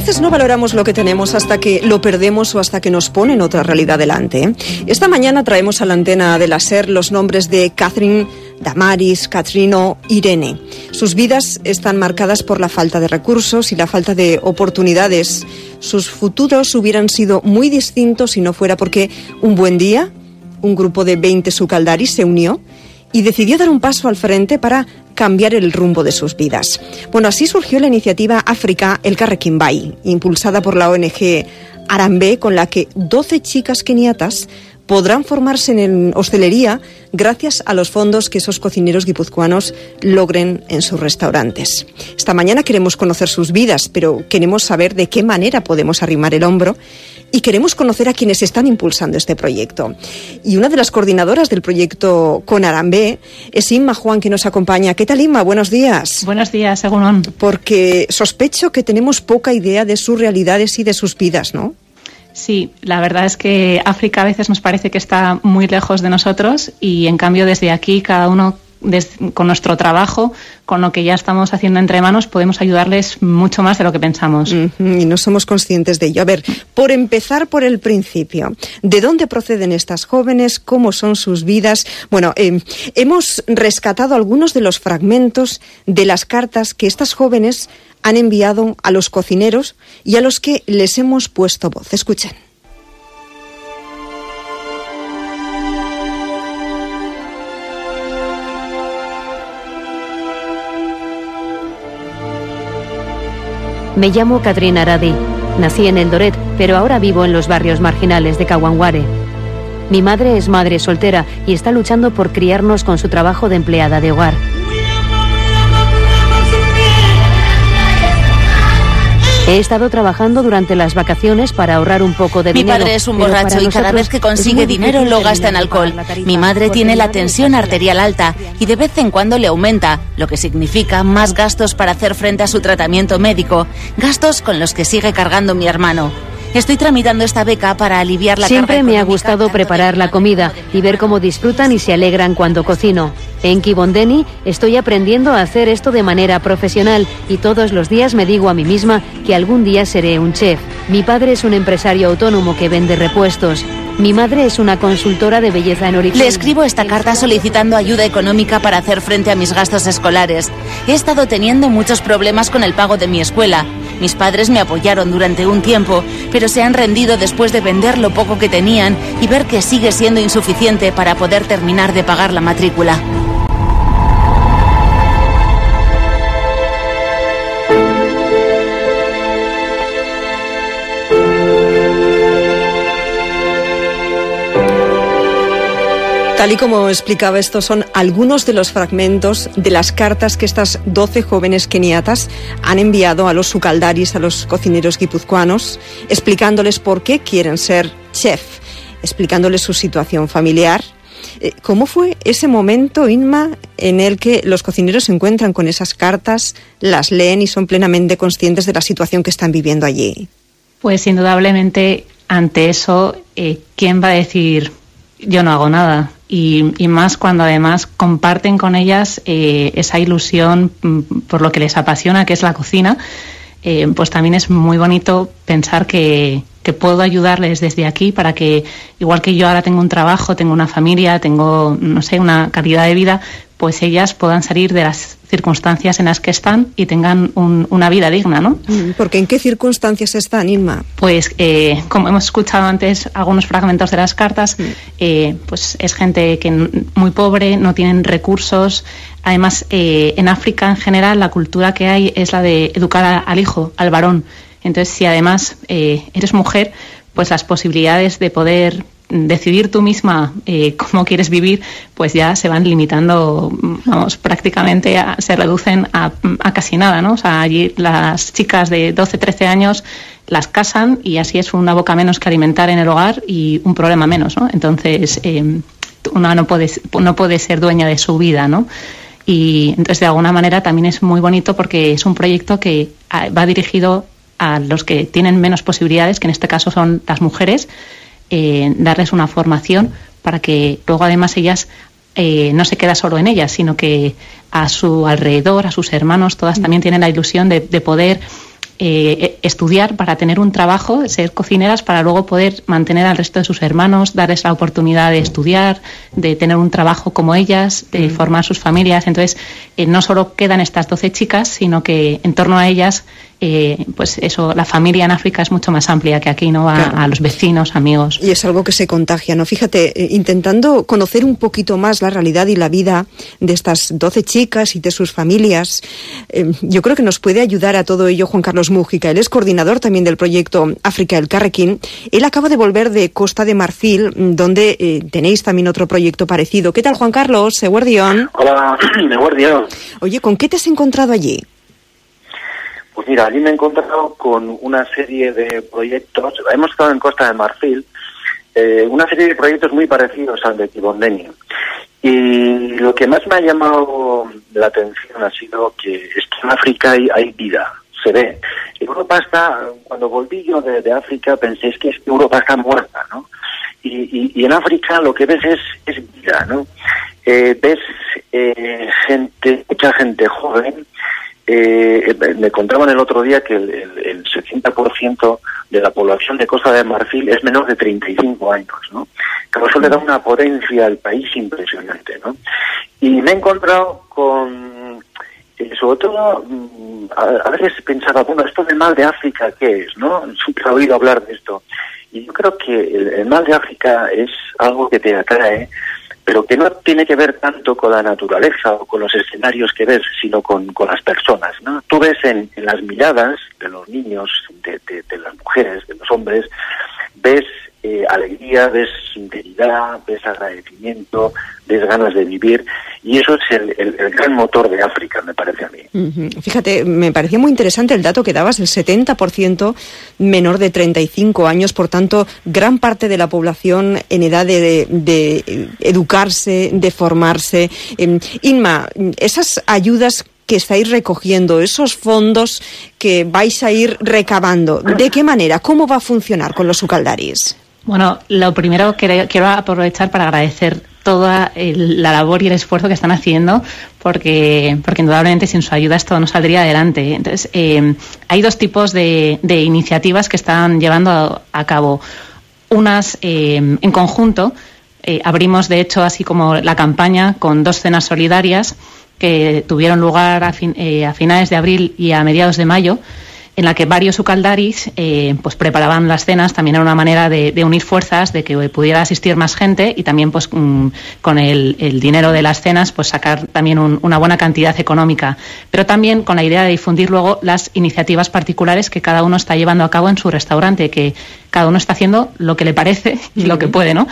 veces no valoramos lo que tenemos hasta que lo perdemos o hasta que nos ponen otra realidad delante. ¿eh? Esta mañana traemos a la antena de la SER los nombres de Catherine, Damaris, Catrino, Irene. Sus vidas están marcadas por la falta de recursos y la falta de oportunidades. Sus futuros hubieran sido muy distintos si no fuera porque un buen día un grupo de 20 sucaldaris se unió y decidió dar un paso al frente para cambiar el rumbo de sus vidas. Bueno, así surgió la iniciativa África El Carrequimbay, impulsada por la ONG Arambe, con la que 12 chicas keniatas podrán formarse en hostelería gracias a los fondos que esos cocineros guipuzcoanos logren en sus restaurantes. Esta mañana queremos conocer sus vidas, pero queremos saber de qué manera podemos arrimar el hombro y queremos conocer a quienes están impulsando este proyecto. Y una de las coordinadoras del proyecto con Arambe es Inma Juan, que nos acompaña. ¿Qué tal, Inma? Buenos días. Buenos días, según Porque sospecho que tenemos poca idea de sus realidades y de sus vidas, ¿no? Sí, la verdad es que África a veces nos parece que está muy lejos de nosotros y en cambio desde aquí cada uno con nuestro trabajo, con lo que ya estamos haciendo entre manos, podemos ayudarles mucho más de lo que pensamos. y no somos conscientes de ello. A ver, por empezar por el principio, ¿de dónde proceden estas jóvenes? ¿Cómo son sus vidas? Bueno, eh, hemos rescatado algunos de los fragmentos de las cartas que estas jóvenes han enviado a los cocineros y a los que les hemos puesto voz. Escuchen. Me llamo Katrina Aradi. Nací en el Doret, pero ahora vivo en los barrios marginales de Caguanguare. Mi madre es madre soltera y está luchando por criarnos con su trabajo de empleada de hogar. He estado trabajando durante las vacaciones para ahorrar un poco de dinero. Mi padre es un borracho y cada vez que consigue dinero lo gasta en alcohol. Mi madre tiene la tensión arterial alta y de vez en cuando le aumenta, lo que significa más gastos para hacer frente a su tratamiento médico, gastos con los que sigue cargando mi hermano. Estoy tramitando esta beca para aliviar la Siempre me ha gustado preparar la comida y ver cómo disfrutan y se alegran cuando cocino. En Kibondeni estoy aprendiendo a hacer esto de manera profesional y todos los días me digo a mí misma que algún día seré un chef. Mi padre es un empresario autónomo que vende repuestos. Mi madre es una consultora de belleza en origen. Le escribo esta carta solicitando ayuda económica para hacer frente a mis gastos escolares. He estado teniendo muchos problemas con el pago de mi escuela mis padres me apoyaron durante un tiempo, pero se han rendido después de vender lo poco que tenían y ver que sigue siendo insuficiente para poder terminar de pagar la matrícula. Tal y como explicaba, estos son algunos de los fragmentos de las cartas que estas 12 jóvenes keniatas han enviado a los sucaldaris, a los cocineros guipuzcoanos, explicándoles por qué quieren ser chef, explicándoles su situación familiar. Eh, ¿Cómo fue ese momento, Inma, en el que los cocineros se encuentran con esas cartas, las leen y son plenamente conscientes de la situación que están viviendo allí? Pues indudablemente ante eso, eh, ¿quién va a decir yo no hago nada? y, más cuando además comparten con ellas eh, esa ilusión mm, por lo que les apasiona, que es la cocina, eh, pues también es muy bonito pensar que, que, puedo ayudarles desde aquí para que, igual que yo ahora tengo un trabajo, tengo una familia, tengo, no sé, una calidad de vida, pues ellas puedan salir de las circunstancias en las que están y tengan una vida digna, ¿no? Mm, porque ¿en qué circunstancias están, Inma? Pues, eh, como hemos escuchado antes algunos fragmentos de las cartas, mm. eh, pues es gente que muy pobre, no tienen recursos. Además, eh, en África en general la cultura que hay es la de educar al hijo, al varón. Entonces, si además eres mujer, pues las posibilidades de poder decidir tú misma eh, cómo quieres vivir, pues ya se van limitando, vamos, prácticamente se reducen a, casi nada, ¿no? O sea, allí las chicas de 12, 13 años las casan y así es una boca menos que alimentar en el hogar y un problema menos, ¿no? Entonces, eh, una no puede, no puede ser dueña de su vida, ¿no? Y entonces, de alguna manera, también es muy bonito porque es un proyecto que ah, va dirigido a los que tienen menos posibilidades, que en este caso son las mujeres, eh, darles una formación para que luego además ellas eh, no se queda solo en ellas, sino que a su alrededor, a sus hermanos, todas mm. también tienen la ilusión de, poder eh, estudiar para tener un trabajo, ser cocineras para luego poder mantener al resto de sus hermanos, darles la oportunidad de estudiar, de tener un trabajo como ellas, de mm. formar sus familias. Entonces, eh, no solo quedan estas 12 chicas, sino que en torno a ellas eh, pues eso, la familia en África es mucho más amplia que aquí, ¿no? A, a, los vecinos, amigos. Y es algo que se contagia, ¿no? Fíjate, eh, intentando conocer un poquito más la realidad y la vida de estas 12 chicas y de sus familias, eh, yo creo que nos puede ayudar a todo ello Juan Carlos Mújica. Él es coordinador también del proyecto África el Carrequín. Él acaba de volver de Costa de Marfil, donde eh, tenéis también otro proyecto parecido. ¿Qué tal, Juan Carlos? Eguardión. Hola, Eguardión. Oye, ¿con qué te has encontrado allí? Pues mira, allí me he encontrado con una serie de proyectos, hemos estado en Costa de Marfil, eh, una serie de proyectos muy parecidos al de Kibondenio. Y lo que más me ha llamado la atención ha sido que, es que en África hay, vida, se ve. Europa está, cuando volví yo de, África pensé es que Europa está muerta, ¿no? Y, en África lo que ves es, es vida, ¿no? Eh, ves eh, gente, mucha gente joven, eh, me contaban el otro día que el, el, el 70% de la población de Costa de Marfil es menor de 35 años, ¿no? Que eso le da una potencia al país impresionante, ¿no? Y me he encontrado con, eh, sobre todo, mm, a, veces pensaba, bueno, esto de mal de África, ¿qué es, no? Siempre he oído hablar de esto. Y yo creo que el, el mal de África es algo que te atrae, pero que no tiene que ver tanto con la naturaleza o con los escenarios que ves, sino con, con las personas. ¿no? Tú ves en, las miradas de los niños, de, de, de las mujeres, de los hombres, ves eh, alegría, ves sinceridad, ves agradecimiento, ves ganas de vivir y eso es el, el, el, gran motor de África, me parece a mí. Fíjate, me parecía muy interesante el dato que dabas, el 70% menor de 35 años, por tanto, gran parte de la población en edad de, educarse, de formarse. Eh, Inma, esas ayudas que estáis recogiendo, esos fondos que vais a ir recabando, ¿de qué manera? ¿Cómo va a funcionar con los sucaldaris? Bueno, lo primero que quiero aprovechar para agradecer toda el, la labor y el esfuerzo que están haciendo, porque, porque indudablemente sin su ayuda esto no saldría adelante. Entonces, eh, hay dos tipos de, de, iniciativas que están llevando a, cabo. Unas eh, en conjunto, eh, abrimos de hecho así como la campaña con dos cenas solidarias que tuvieron lugar a, fin, eh, a finales de abril y a mediados de mayo en la que varios ucaldaris eh, pues preparaban las cenas, también era una manera de, de, unir fuerzas, de que pudiera asistir más gente y también pues mm, con el, el, dinero de las cenas pues sacar también un, una buena cantidad económica, pero también con la idea de difundir luego las iniciativas particulares que cada uno está llevando a cabo en su restaurante, que cada uno está haciendo lo que le parece y lo que puede, ¿no?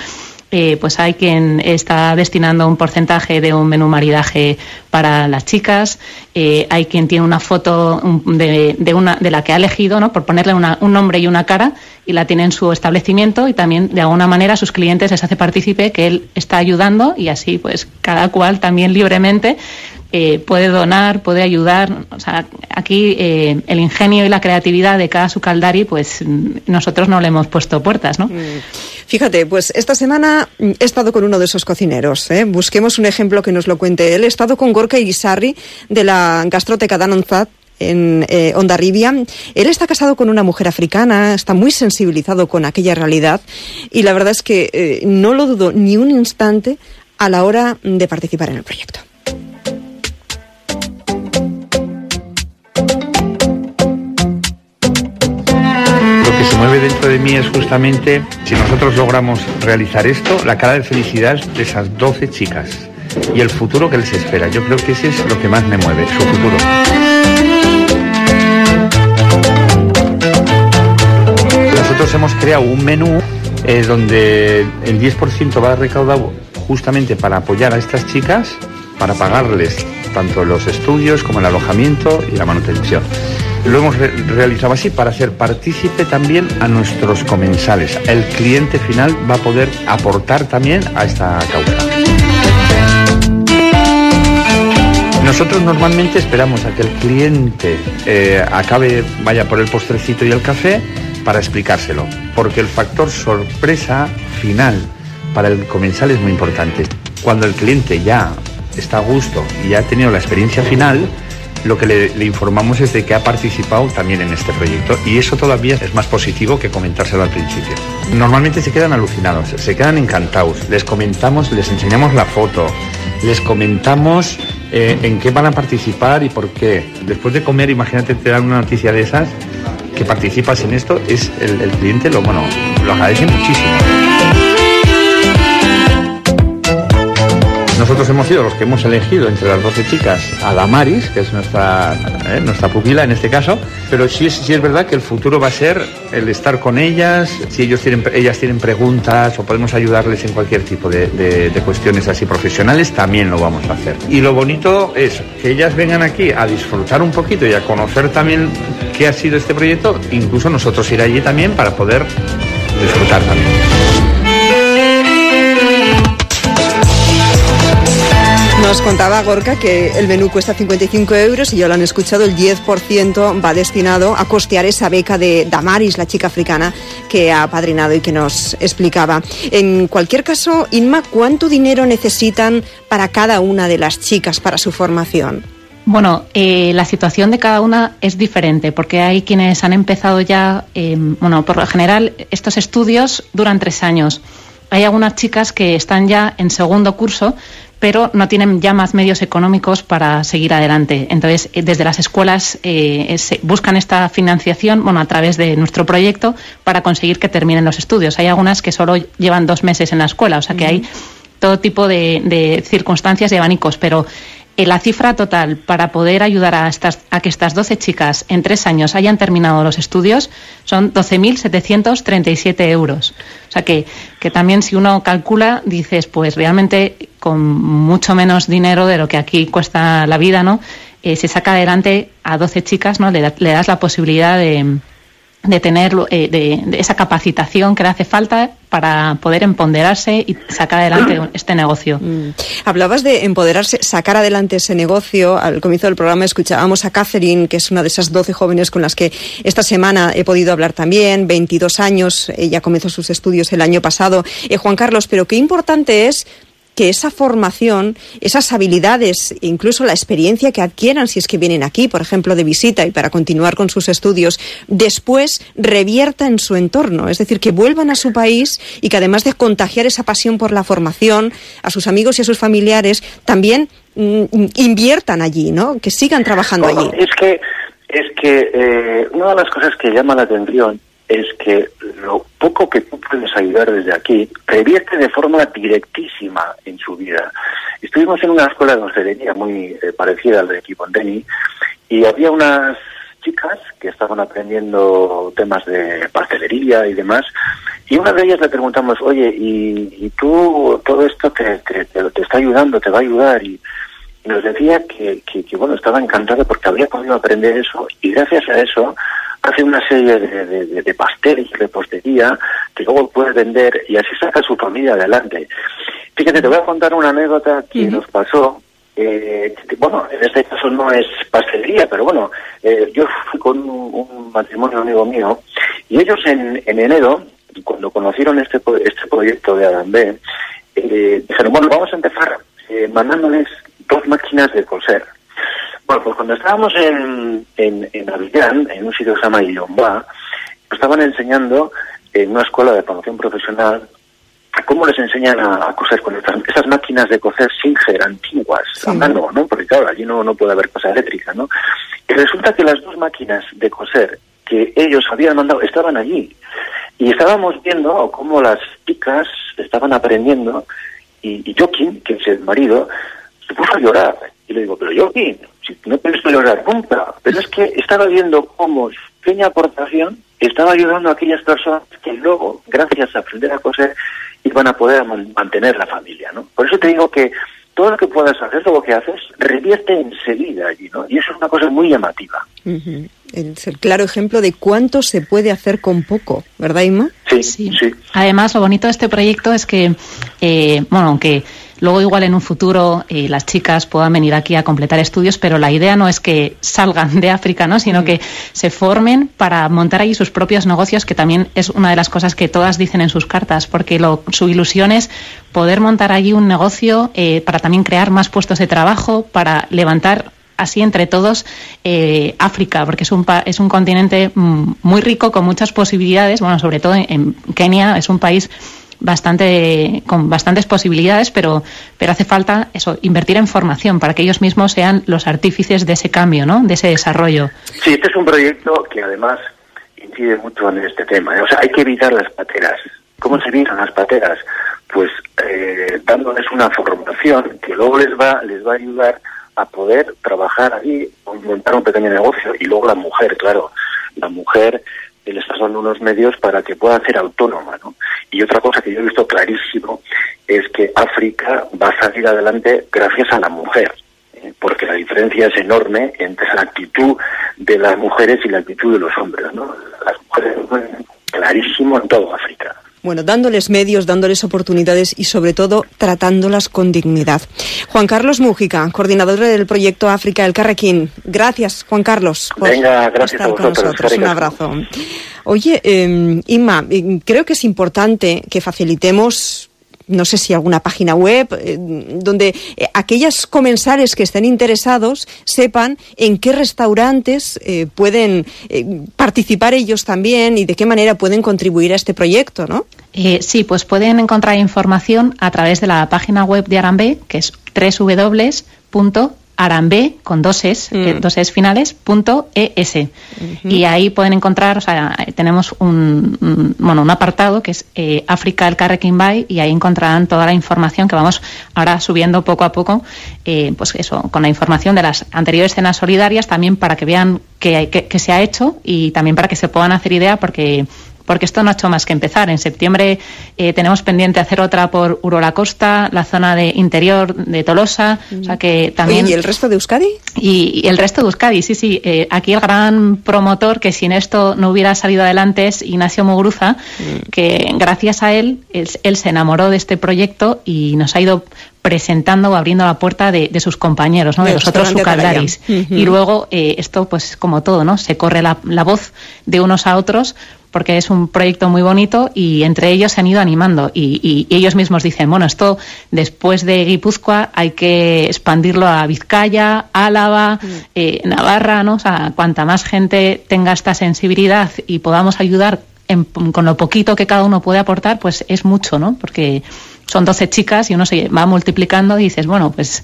Eh, pues hay quien está destinando un porcentaje de un menú maridaje para las chicas, eh, hay quien tiene una foto de, de, una, de la que ha elegido, ¿no? por ponerle una, un nombre y una cara, y la tiene en su establecimiento y también de alguna manera a sus clientes les hace partícipe que él está ayudando y así pues cada cual también libremente eh, puede donar, puede ayudar. O sea, aquí eh, el ingenio y la creatividad de cada sucaldari, pues nosotros no le hemos puesto puertas, ¿no? Fíjate, pues esta semana he estado con uno de esos cocineros. ¿eh? Busquemos un ejemplo que nos lo cuente él. He estado con Gorka Irizarri de la Gastroteca Danonzat en eh, Ondarribia. Él está casado con una mujer africana, está muy sensibilizado con aquella realidad y la verdad es que eh, no lo dudo ni un instante a la hora de participar en el proyecto. Dentro de mí es justamente, si nosotros logramos realizar esto, la cara de felicidad de esas 12 chicas y el futuro que les espera. Yo creo que ese es lo que más me mueve, su futuro. Nosotros hemos creado un menú eh, donde el 10% va recaudado justamente para apoyar a estas chicas, para pagarles tanto los estudios como el alojamiento y la manutención lo hemos re realizado así para hacer partícipe también a nuestros comensales. El cliente final va a poder aportar también a esta causa. Nosotros normalmente esperamos a que el cliente eh, acabe, vaya por el postrecito y el café para explicárselo, porque el factor sorpresa final para el comensal es muy importante. Cuando el cliente ya está a gusto y ya ha tenido la experiencia final, lo que le, informamos es de que ha participado también en este proyecto y eso todavía es más positivo que comentárselo al principio. Normalmente se quedan alucinados, se quedan encantados, les comentamos, les enseñamos la foto, les comentamos eh, en qué van a participar y por qué. Después de comer, imagínate, te dan una noticia de esas, que participas en esto, es el, el cliente lo, bueno, lo agradece muchísimo. Nosotros hemos sido los que hemos elegido entre las 12 chicas a Damaris, que es nuestra, eh, nuestra pupila en este caso, pero sí sí es verdad que el futuro va a ser el estar con ellas, si ellas tienen preguntas o podemos ayudarles en cualquier tipo de cuestiones así profesionales, también lo vamos a hacer. Y lo bonito es que ellas vengan aquí a disfrutar un poquito y a conocer también qué ha sido este proyecto, incluso nosotros ir allí también para poder disfrutar también. Nos contaba Gorka que el menú cuesta 55 euros y ya lo han escuchado, el 10% va destinado a costear esa beca de Damaris, la chica africana que ha apadrinado y que nos explicaba. En cualquier caso, Inma, ¿cuánto dinero necesitan para cada una de las chicas para su formación? Bueno, eh, la situación de cada una es diferente porque hay quienes han empezado ya, eh, bueno, por lo general estos estudios duran tres años. Hay algunas chicas que están ya en segundo curso, pero no tienen ya más medios económicos para seguir adelante. Entonces, eh, desde las escuelas eh, buscan esta financiación, bueno, a través de nuestro proyecto para conseguir que terminen los estudios. Hay algunas que solo llevan dos meses en la escuela, o sea que hay todo tipo de, de circunstancias y abanicos, pero la cifra total para poder ayudar a, estas, a que estas 12 chicas en tres años hayan terminado los estudios son 12.737 euros. O sea que, que también si uno calcula, dices, pues realmente con mucho menos dinero de lo que aquí cuesta la vida, ¿no? Eh, se saca adelante a 12 chicas, ¿no? le das la posibilidad de, de tener eh, de, esa capacitación que le hace falta para poder empoderarse y sacar adelante este negocio. Mm. Hablabas de empoderarse, sacar adelante ese negocio. Al comienzo del programa escuchábamos a Catherine, que es una de esas 12 jóvenes con las que esta semana he podido hablar también, 22 años, ella comenzó sus estudios el año pasado. Eh, Juan Carlos, pero qué importante es que esa formación, esas habilidades, incluso la experiencia que adquieran si es que vienen aquí, por ejemplo, de visita y para continuar con sus estudios, después revierta en su entorno, es decir, que vuelvan a su país y que además de contagiar esa pasión por la formación a sus amigos y a sus familiares, también mm, inviertan allí, ¿no? Que sigan trabajando allí. Es que es que eh, una de las cosas que llama la atención es que lo poco que tú puedes ayudar desde aquí revierte de forma directísima en su vida. Estuvimos en una escuela de hostelería muy eh, parecida al de Kibondeni y había unas chicas que estaban aprendiendo temas de pastelería y demás y una de ellas le preguntamos, oye, ¿y, tú todo esto te, te, está ayudando, te va a ayudar? Y, nos decía que, que, bueno, estaba encantada porque había podido aprender eso y gracias a eso hace una serie de, de, de, de pasteles, repostería, que luego puede vender y así saca su familia adelante. Fíjate, te voy a contar una anécdota que nos pasó. Eh, bueno, en este caso no es pastelería, pero bueno, eh, yo fui con un, matrimonio amigo mío y ellos en, en enero, cuando conocieron este, este proyecto de Adam B, eh, dijeron, bueno, vamos a empezar eh, mandándoles dos máquinas de coser. Bueno, pues cuando estábamos en, en, en Avillán, en un sitio que se llama Illomba, estaban enseñando en una escuela de formación profesional cómo les enseñan a, coser con estas, esas máquinas de coser Singer antiguas, a mano, ¿no? Porque claro, allí no, no puede haber cosa eléctrica, ¿no? Y resulta que las dos máquinas de coser que ellos habían mandado estaban allí. Y estábamos viendo cómo las chicas estaban aprendiendo y, y Joaquín, que es el marido, se puso a llorar. Y le digo, pero Joaquín, no puedes llorar nunca, pero es que estaba viendo cómo su pequeña aportación estaba ayudando a aquellas personas que luego, gracias a aprender a coser, iban a poder mantener la familia, ¿no? Por eso te digo que todo lo que puedas hacer, todo lo que haces, revierte enseguida allí, ¿no? Y eso es una cosa muy llamativa. Es el claro ejemplo de cuánto se puede hacer con poco, ¿verdad, Inma? Sí, sí. Además, lo bonito de este proyecto es que, eh, bueno, aunque Luego igual en un futuro eh, las chicas puedan venir aquí a completar estudios, pero la idea no es que salgan de África, ¿no? sino mm. que se formen para montar allí sus propios negocios, que también es una de las cosas que todas dicen en sus cartas, porque lo, su ilusión es poder montar allí un negocio eh, para también crear más puestos de trabajo, para levantar así entre todos eh, África, porque es un, es un continente mm, muy rico con muchas posibilidades. Bueno, sobre todo en Kenia es un país bastante con bastantes posibilidades, pero pero hace falta eso invertir en formación para que ellos mismos sean los artífices de ese cambio, ¿no? De ese desarrollo. Sí, este es un proyecto que además incide mucho en este tema. ¿eh? O sea, hay que evitar las pateras. ¿Cómo se evitan las pateras? Pues eh, dándoles una formación que luego les va les va a ayudar a poder trabajar allí, montar un pequeño negocio y luego la mujer, claro, la mujer le está dando unos medios para que pueda ser autónoma. ¿no? Y otra cosa que yo he visto clarísimo es que África va a salir adelante gracias a la mujer, ¿eh? porque la diferencia es enorme entre la actitud de las mujeres y la actitud de los hombres. ¿no? Las mujeres, clarísimo en todo África. Bueno, dándoles medios, dándoles oportunidades y sobre todo tratándolas con dignidad. Juan Carlos Mújica, coordinador del proyecto África del Carrequín. Gracias, Juan Carlos. Por Venga, gracias estar a con nosotros. Un abrazo. Oye, eh, Inma, eh, creo que es importante que facilitemos no sé si alguna página web, eh, donde eh, aquellas comensales que estén interesados sepan en qué restaurantes eh, pueden participar ellos también y de qué manera pueden contribuir a este proyecto, ¿no? sí, pues pueden encontrar información a través de la página web de Arambe, que es www arambe con dos es, mm. dos es finales, punto es. Y ahí pueden encontrar, o sea, tenemos un, bueno, un apartado que es eh, África el Carrequín Bay y ahí encontrarán toda la información que vamos ahora subiendo poco a poco, eh, pues eso, con la información de las anteriores cenas solidarias también para que vean qué, qué se ha hecho y también para que se puedan hacer idea porque porque esto no ha hecho más que empezar. En septiembre eh, tenemos pendiente hacer otra por Urola Costa, la zona de interior de Tolosa, o sea que también... ¿Y el resto de Euskadi? Y, el resto de Euskadi, sí, sí. Eh, aquí el gran promotor que sin esto no hubiera salido adelante es Ignacio Mogruza, mm. que gracias a él, él, se enamoró de este proyecto y nos ha ido presentando o abriendo la puerta de, sus compañeros, ¿no? de, los otros sucaldaris. Y luego eh, esto, pues como todo, ¿no? Se corre la, la, voz de unos a otros porque es un proyecto muy bonito y entre ellos se han ido animando y, ellos mismos dicen, bueno, esto después de Guipúzcoa hay que expandirlo a Vizcaya, Álava, mm. eh, Navarra, ¿no? O sea, cuanta más gente tenga esta sensibilidad y podamos ayudar con lo poquito que cada uno puede aportar, pues es mucho, ¿no? Porque son 12 chicas y uno se va multiplicando y dices, bueno, pues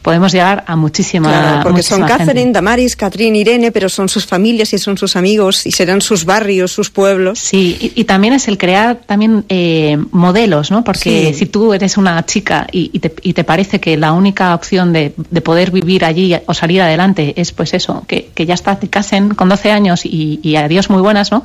podemos llegar a muchísima claro, porque son Catherine, Damaris, Catherine, Irene, pero son sus familias y son sus amigos y serán sus barrios, sus pueblos. Sí, y, también es el crear también eh, modelos, ¿no? Porque si tú eres una chica y, te, y, te, parece que la única opción de, de, poder vivir allí o salir adelante es pues eso, que, que ya está, te casen con 12 años y, y adiós muy buenas, ¿no?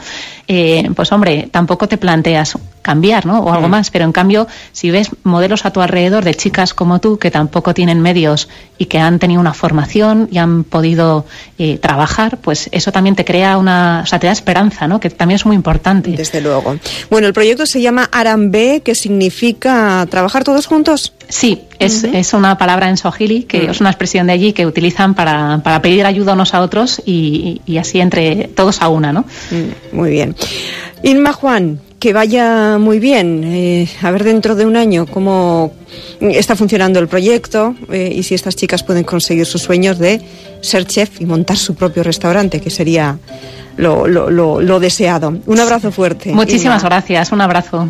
Eh, pues hombre, tampoco te planteas cambiar, ¿no? O algo mm. más, pero en cambio, si ves modelos a tu alrededor de chicas como tú que tampoco tienen medios y que han tenido una formación y han podido eh, trabajar, pues eso también te crea una, o sea, te da esperanza, ¿no? Que también es muy importante. Desde luego. Bueno, el proyecto se llama Arambe, que significa trabajar todos juntos. Sí, es, es una palabra en Swahili, que mm. es una expresión de allí que utilizan para, para pedir ayuda unos a otros y, y, así entre todos a una, ¿no? Mm, muy bien. Inma Juan, que vaya muy bien. Eh, a ver dentro de un año cómo está funcionando el proyecto eh, y si estas chicas pueden conseguir sus sueños de ser chef y montar su propio restaurante, que sería lo, lo, lo, lo deseado. Un abrazo fuerte. Muchísimas gracias. Un abrazo.